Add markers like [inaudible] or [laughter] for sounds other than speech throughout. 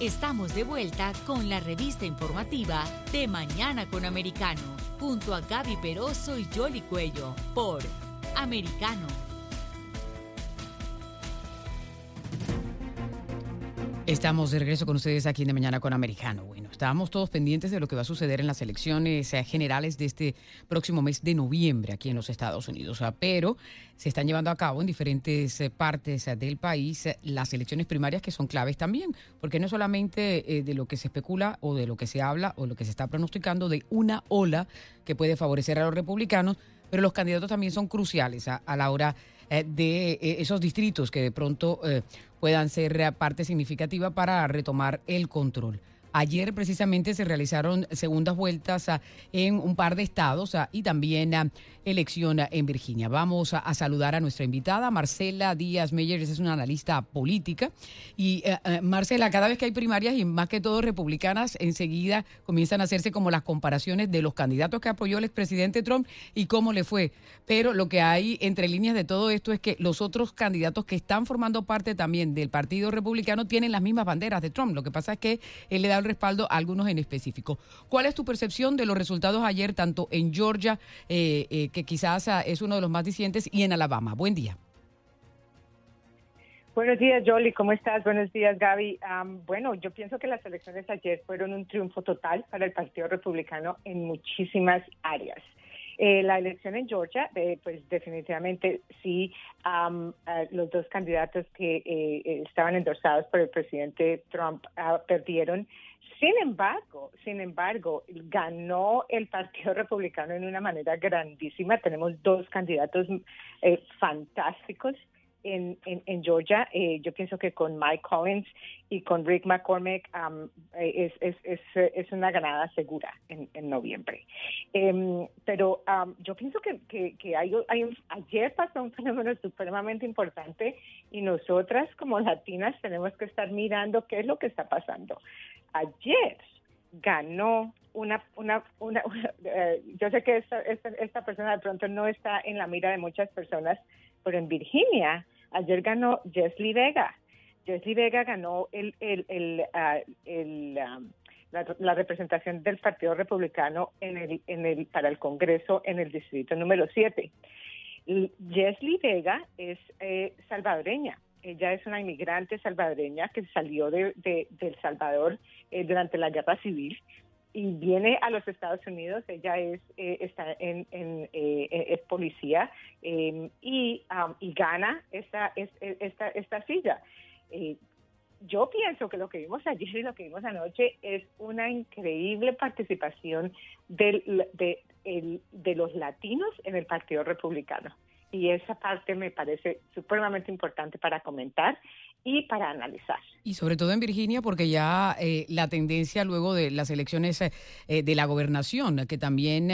Estamos de vuelta con la revista informativa de Mañana con Americano, junto a Gaby Peroso y Jolly Cuello, por Americano. Estamos de regreso con ustedes aquí en De Mañana con Americano. Bueno, estábamos todos pendientes de lo que va a suceder en las elecciones eh, generales de este próximo mes de noviembre aquí en los Estados Unidos. Pero se están llevando a cabo en diferentes eh, partes eh, del país las elecciones primarias que son claves también, porque no solamente de lo que se especula o de lo que se habla o lo que se está pronosticando de una ola que puede favorecer a los republicanos, pero los candidatos también son cruciales a, a la hora de esos distritos que de pronto puedan ser parte significativa para retomar el control. Ayer precisamente se realizaron segundas vueltas ah, en un par de estados ah, y también ah, elección en Virginia. Vamos a, saludar a nuestra invitada, Marcela Díaz Meyer, es una analista política. Y eh, eh, Marcela, cada vez que hay primarias y más que todo republicanas, enseguida comienzan a hacerse como las comparaciones de los candidatos que apoyó el expresidente Trump y cómo le fue. Pero lo que hay entre líneas de todo esto es que los otros candidatos que están formando parte también del Partido Republicano tienen las mismas banderas de Trump. Lo que pasa es que él le da el respaldo a algunos en específico. ¿Cuál es tu percepción de los resultados ayer, tanto en Georgia, eh, eh, que quizás ah, es uno de los más disidentes, y en Alabama? Buen día. Buenos días, Jolly. ¿Cómo estás? Buenos días, Gaby. bueno, yo pienso que las elecciones ayer fueron un triunfo total para el Partido Republicano en muchísimas áreas. Eh, la elección en Georgia, eh, pues definitivamente sí, eh, los dos candidatos que estaban endorsados por el presidente Trump ah, perdieron. Sin embargo, sin embargo, ganó el Partido Republicano en una manera grandísima. Tenemos dos candidatos fantásticos en, en, Georgia. Eh, yo pienso que con Mike Collins y con Rick McCormick um, es, es, es, una ganada segura en, en noviembre. Em, pero um, yo pienso que, que, hay, hay un, ayer pasó un fenómeno supremamente importante y nosotras como latinas tenemos que estar mirando qué es lo que está pasando. Ayer ganó una, una, una, eh, yo sé que esta, esta, esta persona de pronto no está en la mira de muchas personas, pero en Virginia ayer ganó Jesly Vega. Jesly Vega ganó el, el, el, ah, um, la, representación del Partido Republicano en el, en el, para el Congreso en el distrito número 7. Jesly Vega es eh, salvadoreña. Ella es una inmigrante salvadoreña que salió de, de, El Salvador eh, durante la guerra civil y viene a los Estados Unidos. Ella es eh, está en, en eh, es policía em, y, y gana esta esta esta silla. Eh, yo pienso que lo que vimos ayer y lo que vimos anoche es una increíble participación del, de, el, de los latinos en el Partido Republicano. Y esa parte me parece supremamente importante para comentar y para analizar. Y sobre todo en Virginia, porque ya eh, la tendencia luego de las elecciones eh, eh, de la gobernación, que también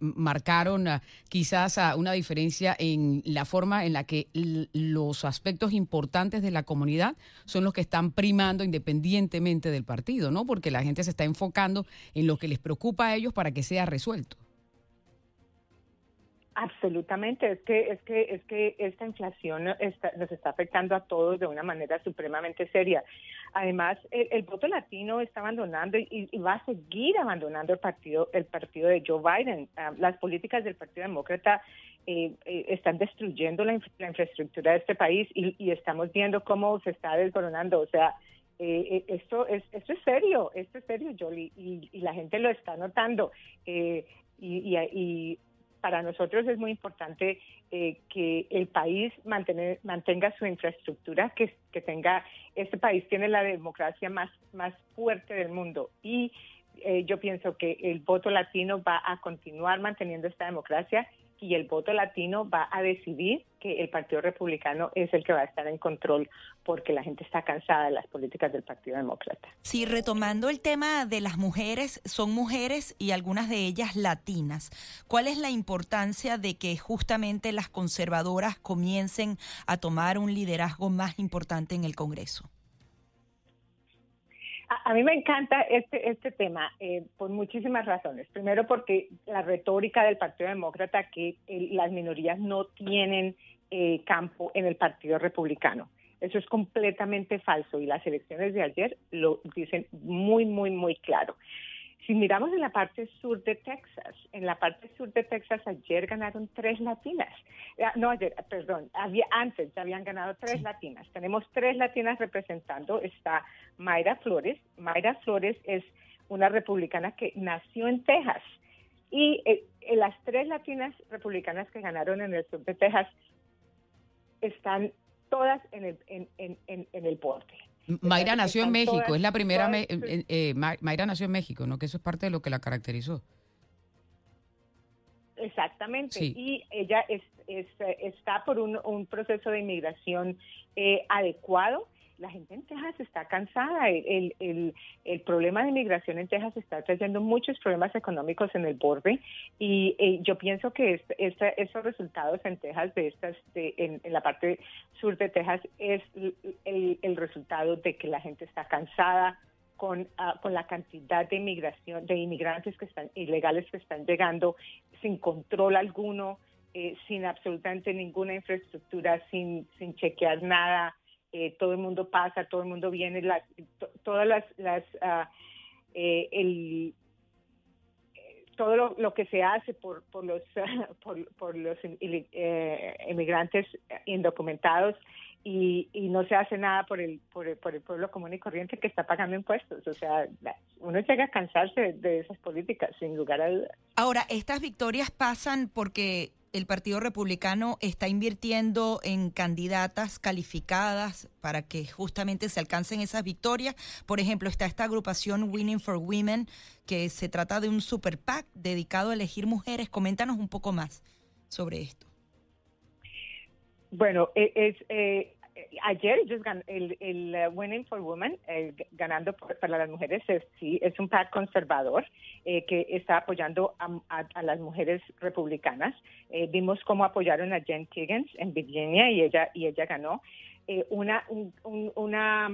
marcaron quizás una diferencia en la forma en la que los aspectos importantes de la comunidad son los que están primando independientemente del partido, ¿no? Porque la gente se está enfocando en lo que les preocupa a ellos para que sea resuelto. Absolutamente, es que es que es que esta inflación nos está afectando a todos de una manera supremamente seria. Además, el, voto latino está abandonando y, va a seguir abandonando el partido el partido de Joe Biden. Ah, las políticas del Partido Demócrata eh, eh, están destruyendo la, infraestructura de este país y, estamos viendo cómo se está desboronando. O sea, eh, esto es esto es serio, esto es serio, Jolie, y, la gente lo está notando. y, y, para nosotros es muy importante eh, que el país mantenga su infraestructura, que, que tenga, este país tiene la democracia más, más fuerte del mundo. Y eh, yo pienso que el voto latino va a continuar manteniendo esta democracia y el voto latino va a decidir que el Partido Republicano es el que va a estar en control porque la gente está cansada de las políticas del Partido Demócrata. Sí, retomando el tema de las mujeres, son mujeres y algunas de ellas latinas. ¿Cuál es la importancia de que justamente las conservadoras comiencen a tomar un liderazgo más importante en el Congreso? A, mí me encanta este, este tema eh, por muchísimas razones. Primero porque la retórica del Partido Demócrata que las minorías no tienen eh, campo en el Partido Republicano. Eso es completamente falso y las elecciones de ayer lo dicen muy, muy, muy claro. Si miramos en la parte sur de Texas, en la parte sur de Texas ayer ganaron tres latinas. Ah, no, ayer, perdón, había, antes ya habían ganado tres latinas. Tenemos tres latinas representando. Está Mayra Flores. Mayra Flores es una republicana que nació en Texas. Y eh, las tres latinas republicanas que ganaron en el sur de Texas están todas en el, en, en, en, el borde. Mayra nació en México, es la primera. Eh, eh, Mayra nació en México, ¿no? Que eso es parte de lo que la caracterizó. Exactamente. Y ella es, está por un, un proceso de inmigración eh, adecuado la gente en Texas está cansada. El, el, el, problema de inmigración en Texas está trayendo muchos problemas económicos en el borde y eh, yo pienso que esos resultados en Texas, de estas, de, en, la parte sur de Texas, es el, el resultado de que la gente está cansada, con, ah, con, la cantidad de inmigración, de inmigrantes que están ilegales que están llegando sin control alguno, eh, sin absolutamente ninguna infraestructura, sin, sin chequear nada, eh, todo el mundo pasa, todo el mundo viene, las, todas las, las uh, eh, el, todo lo, que se hace por, por los [laughs] por, por, los eh, inmigrantes indocumentados y, y, no se hace nada por el, por el, por el pueblo común y corriente que está pagando impuestos. O sea, uno llega a cansarse de esas políticas, sin lugar a dudas. Ahora, estas victorias pasan porque el Partido Republicano está invirtiendo en candidatas calificadas para que justamente se alcancen esas victorias. Por ejemplo, está esta agrupación Winning for Women, que se trata de un super PAC dedicado a elegir mujeres. Coméntanos un poco más sobre esto. Bueno, e, es, eh, ayer ellos el, el uh, Winning for Women, ganando para las mujeres, es, sí, es un PAC conservador eh, que está apoyando a, las mujeres republicanas. Eh, vimos cómo apoyaron a Jen Kiggins en Virginia y ella y ella ganó. Eh, una una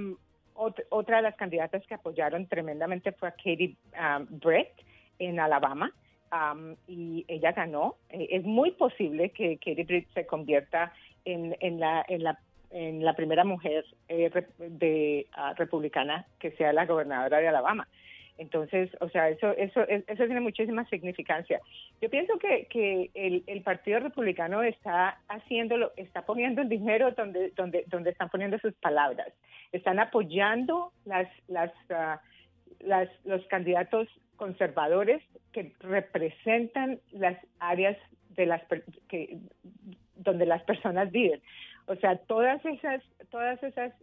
otra de las candidatas que apoyaron tremendamente fue a Katie um, Brett en Alabama. Um, y ella ganó. es muy posible que Katie Britt se convierta en, la, en la en la primera mujer eh, de ah, republicana que sea la gobernadora de Alabama. Entonces, o sea, eso eso eso tiene muchísima significancia. Yo pienso que, que el, el Partido Republicano está haciéndolo, está poniendo el dinero donde donde donde están poniendo sus palabras. Están apoyando las las ah, las los candidatos conservadores que representan las áreas de las que donde las personas viven. O sea, todas esas, todas esas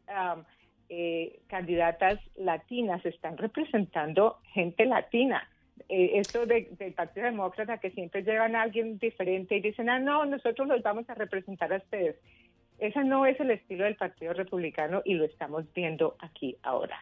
eh, candidatas latinas están representando gente latina. Eh, esto del Partido Demócrata que siempre llevan a alguien diferente y dicen, ah, no, nosotros los vamos a representar a ustedes. Ese no es el estilo del Partido Republicano y lo estamos viendo aquí ahora.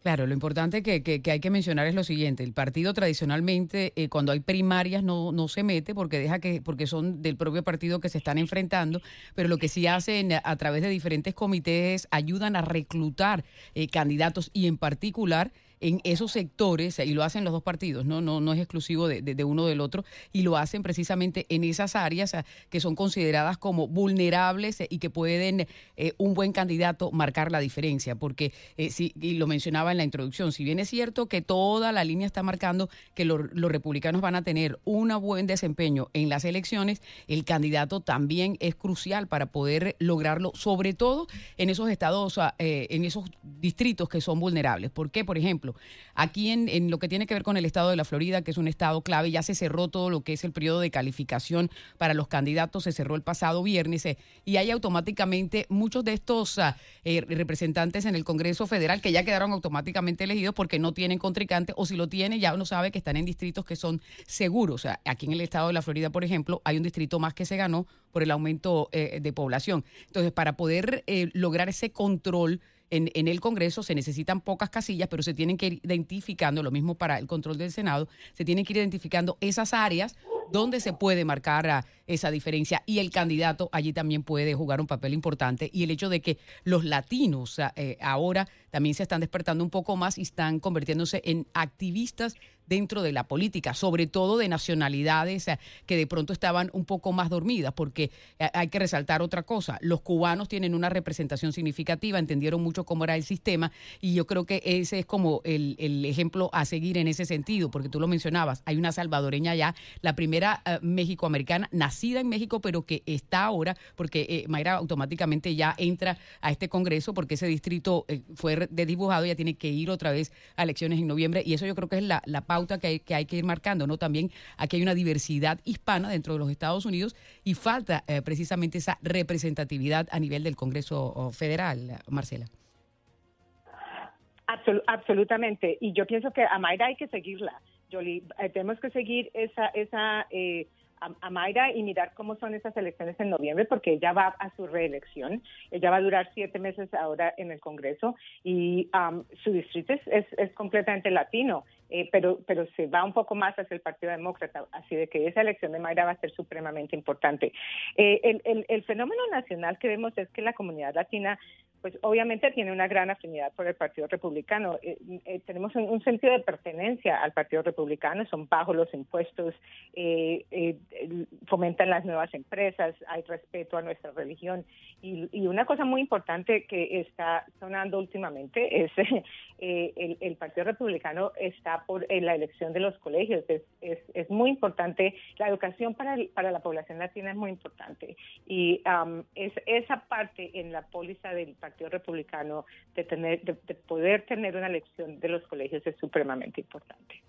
Claro, lo importante que, que, hay que mencionar es lo siguiente: el partido tradicionalmente, eh, cuando hay primarias, no, no se mete porque deja que, porque son del propio partido que se están enfrentando, pero lo que sí hacen a través de diferentes comités ayudan a reclutar eh, candidatos y en particular en esos sectores, y lo hacen los dos partidos, no, no, no es exclusivo de, de, uno del otro, y lo hacen precisamente en esas áreas que son consideradas como vulnerables y que pueden eh, un buen candidato marcar la diferencia, porque, eh, si, y lo mencionaba en la introducción, si bien es cierto que toda la línea está marcando que los republicanos van a tener un buen desempeño en las elecciones, el candidato también es crucial para poder lograrlo, sobre todo en esos estados, eh, en esos distritos que son vulnerables. ¿Por qué? Por ejemplo, aquí en, lo que tiene que ver con el estado de la Florida, que es un estado clave, ya se cerró todo lo que es el periodo de calificación para los candidatos, se cerró el pasado viernes eh, y hay automáticamente muchos de estos ah, eh, representantes en el Congreso Federal que ya quedaron automáticamente elegidos porque no tienen contrincante o si lo tienen ya uno sabe que están en distritos que son seguros. aquí en el estado de la Florida, por ejemplo, hay un distrito más que se ganó por el aumento eh, de población. Entonces, para poder lograr ese control, en, el Congreso se necesitan pocas casillas, pero se tienen que ir identificando, lo mismo para el control del Senado, se tienen que ir identificando esas áreas donde se puede marcar esa diferencia. Y el candidato allí también puede jugar un papel importante. Y el hecho de que los latinos eh, ahora también se están despertando un poco más y están convirtiéndose en activistas dentro de la política, sobre todo de nacionalidades eh, que de pronto estaban un poco más dormidas, porque eh, hay que resaltar otra cosa, los cubanos tienen una representación significativa, entendieron mucho cómo era el sistema y yo creo que ese es como el, ejemplo a seguir en ese sentido, porque tú lo mencionabas, hay una salvadoreña ya, la primera uh, méxico-americana, nacida en México, pero que está ahora, porque Mayra automáticamente ya entra a este Congreso, porque ese distrito fue desdibujado, ya tiene que ir otra vez a elecciones en noviembre, y eso yo creo que es la, la que hay, que ir marcando, ¿no? También aquí hay una diversidad hispana dentro de los Estados Unidos y falta eh, precisamente esa representatividad a nivel del Congreso Federal, Marcela. absolutamente. Y yo pienso que a Mayra hay que seguirla. Jolie, eh, tenemos que seguir esa, esa eh, a, Mayra y mirar cómo son esas elecciones en noviembre, porque ella va a su reelección. Ella va a durar siete meses ahora en el Congreso y su distrito es, es, completamente latino. Eh, pero, pero se va un poco más hacia el Partido Demócrata, así de que esa elección de Mayra va a ser supremamente importante. Eh, el, el, el, fenómeno nacional que vemos es que la comunidad latina pues obviamente tiene una gran afinidad por el Partido Republicano. Eh, eh, tenemos un, sentido de pertenencia al Partido Republicano, son bajos los impuestos, eh, fomentan las nuevas empresas, hay respeto a nuestra religión. Y, una cosa muy importante que está sonando últimamente es [laughs] el, el, Partido Republicano está por la elección de los colegios. Es, es, muy importante, la educación para, la población latina es muy importante. Y um, es, esa parte en la póliza del Partido Republicano de, tener, de, poder tener una elección de los colegios es supremamente importante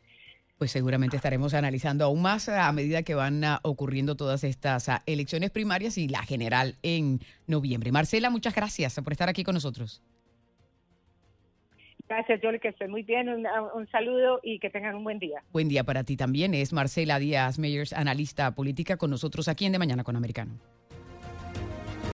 pues seguramente estaremos analizando aún más a medida que van ah, ocurriendo todas estas ah, elecciones primarias y la general en noviembre. Marcela, muchas gracias por estar aquí con nosotros. Gracias, Jolie, que esté muy bien. Un, un, saludo y que tengan un buen día. Buen día para ti también. Es Marcela Díaz Meyers, analista política, con nosotros aquí en De Mañana con Americano.